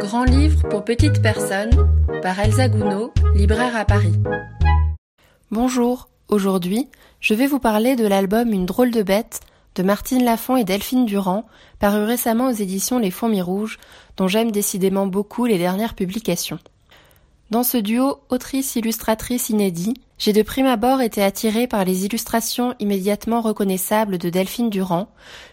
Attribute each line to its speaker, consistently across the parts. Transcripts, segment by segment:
Speaker 1: Grand livre pour petites personnes par Elsa Gounod, libraire à Paris.
Speaker 2: Bonjour, aujourd'hui je vais vous parler de l'album Une drôle de bête de Martine Lafont et Delphine Durand, paru récemment aux éditions Les Fourmis Rouges, dont j'aime décidément beaucoup les dernières publications. Dans ce duo autrice-illustratrice inédit, j'ai de prime abord été attirée par les illustrations immédiatement reconnaissables de Delphine Durand,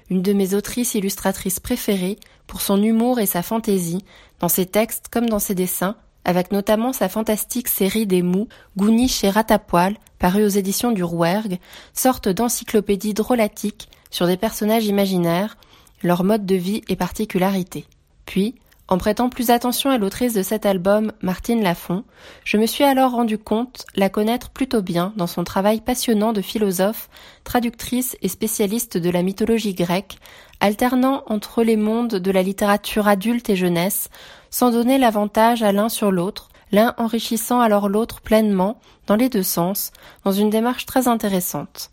Speaker 2: une de mes autrices illustratrices préférées pour son humour et sa fantaisie, dans ses textes comme dans ses dessins, avec notamment sa fantastique série des mous, Gouni chez Ratapoil, parue aux éditions du Rouergue, sorte d'encyclopédie drôlatique sur des personnages imaginaires, leur mode de vie et particularités. Puis, en prêtant plus attention à l'autrice de cet album, Martine Lafont, je me suis alors rendu compte la connaître plutôt bien dans son travail passionnant de philosophe, traductrice et spécialiste de la mythologie grecque, alternant entre les mondes de la littérature adulte et jeunesse, sans donner l'avantage à l'un sur l'autre, l'un enrichissant alors l'autre pleinement, dans les deux sens, dans une démarche très intéressante.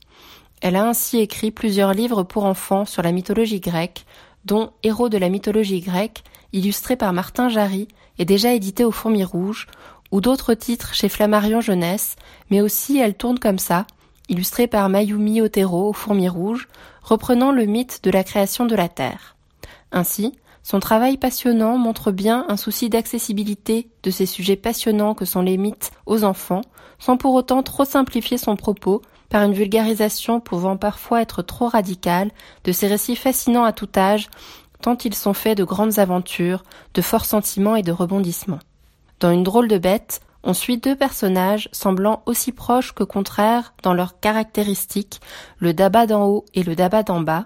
Speaker 2: Elle a ainsi écrit plusieurs livres pour enfants sur la mythologie grecque, dont Héros de la mythologie grecque, illustré par Martin Jarry et déjà édité au Fourmi Rouge, ou d'autres titres chez Flammarion Jeunesse, mais aussi Elle tourne comme ça, illustré par Mayumi Otero au Fourmi Rouge, reprenant le mythe de la création de la Terre. Ainsi, son travail passionnant montre bien un souci d'accessibilité de ces sujets passionnants que sont les mythes aux enfants, sans pour autant trop simplifier son propos par une vulgarisation pouvant parfois être trop radicale de ces récits fascinants à tout âge tant ils sont faits de grandes aventures, de forts sentiments et de rebondissements. Dans une drôle de bête, on suit deux personnages semblant aussi proches que contraires dans leurs caractéristiques, le Daba d'en haut et le Daba d'en bas,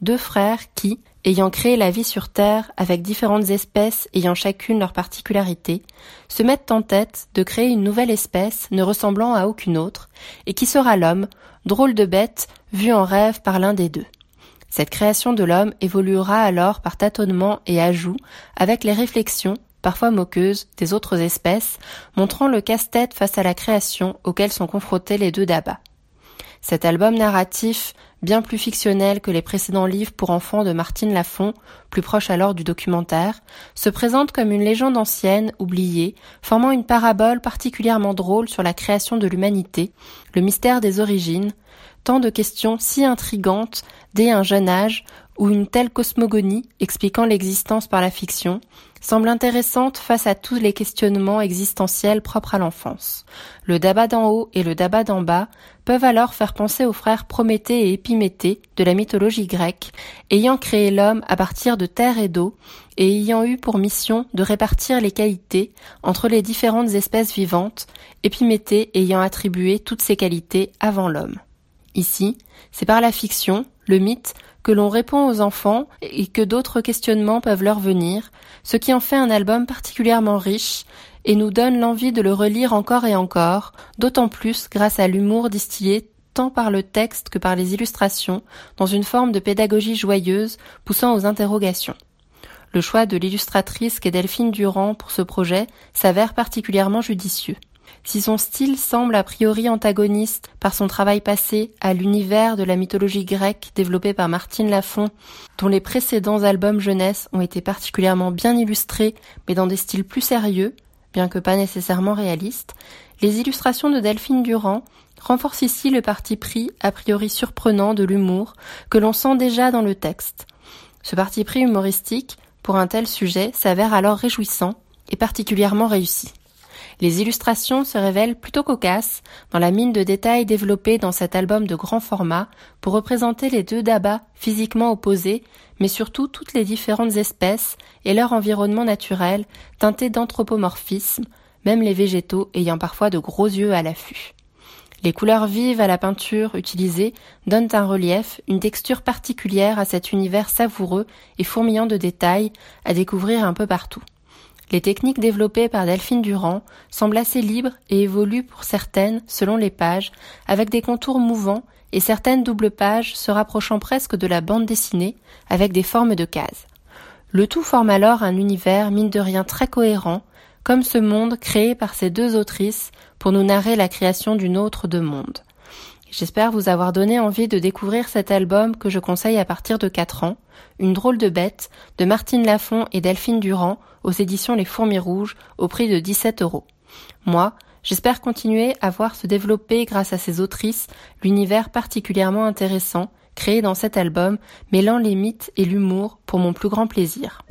Speaker 2: deux frères qui, ayant créé la vie sur Terre avec différentes espèces ayant chacune leur particularité, se mettent en tête de créer une nouvelle espèce ne ressemblant à aucune autre, et qui sera l'homme, drôle de bête, vu en rêve par l'un des deux. Cette création de l'homme évoluera alors par tâtonnement et ajout avec les réflexions, parfois moqueuses, des autres espèces, montrant le casse-tête face à la création auquel sont confrontés les deux dabas. Cet album narratif, bien plus fictionnel que les précédents livres pour enfants de Martine Lafont, plus proche alors du documentaire, se présente comme une légende ancienne, oubliée, formant une parabole particulièrement drôle sur la création de l'humanité, le mystère des origines, tant de questions si intrigantes dès un jeune âge où une telle cosmogonie, expliquant l'existence par la fiction, semble intéressante face à tous les questionnements existentiels propres à l'enfance. Le Daba d'en haut et le Daba d'en bas peuvent alors faire penser aux frères Prométhée et Épiméthée de la mythologie grecque, ayant créé l'homme à partir de terre et d'eau, et ayant eu pour mission de répartir les qualités entre les différentes espèces vivantes, Épiméthée ayant attribué toutes ces qualités avant l'homme. Ici, c'est par la fiction, le mythe, que l'on répond aux enfants et que d'autres questionnements peuvent leur venir, ce qui en fait un album particulièrement riche et nous donne l'envie de le relire encore et encore, d'autant plus grâce à l'humour distillé tant par le texte que par les illustrations, dans une forme de pédagogie joyeuse poussant aux interrogations. Le choix de l'illustratrice qu'est Delphine Durand pour ce projet s'avère particulièrement judicieux. Si son style semble a priori antagoniste par son travail passé à l'univers de la mythologie grecque développé par Martine Lafont, dont les précédents albums jeunesse ont été particulièrement bien illustrés, mais dans des styles plus sérieux, bien que pas nécessairement réalistes, les illustrations de Delphine Durand renforcent ici le parti pris a priori surprenant de l'humour que l'on sent déjà dans le texte. Ce parti pris humoristique, pour un tel sujet, s'avère alors réjouissant et particulièrement réussi. Les illustrations se révèlent plutôt cocasses dans la mine de détails développée dans cet album de grand format pour représenter les deux dabas physiquement opposés, mais surtout toutes les différentes espèces et leur environnement naturel teinté d'anthropomorphisme, même les végétaux ayant parfois de gros yeux à l'affût. Les couleurs vives à la peinture utilisées donnent un relief, une texture particulière à cet univers savoureux et fourmillant de détails à découvrir un peu partout. Les techniques développées par Delphine Durand semblent assez libres et évoluent pour certaines selon les pages, avec des contours mouvants et certaines doubles pages se rapprochant presque de la bande dessinée avec des formes de cases. Le tout forme alors un univers mine de rien très cohérent, comme ce monde créé par ces deux autrices pour nous narrer la création d'une autre de monde. J'espère vous avoir donné envie de découvrir cet album que je conseille à partir de 4 ans, Une drôle de bête, de Martine Lafont et Delphine Durand, aux éditions Les Fourmis Rouges, au prix de 17 euros. Moi, j'espère continuer à voir se développer grâce à ces autrices l'univers particulièrement intéressant créé dans cet album, mêlant les mythes et l'humour pour mon plus grand plaisir.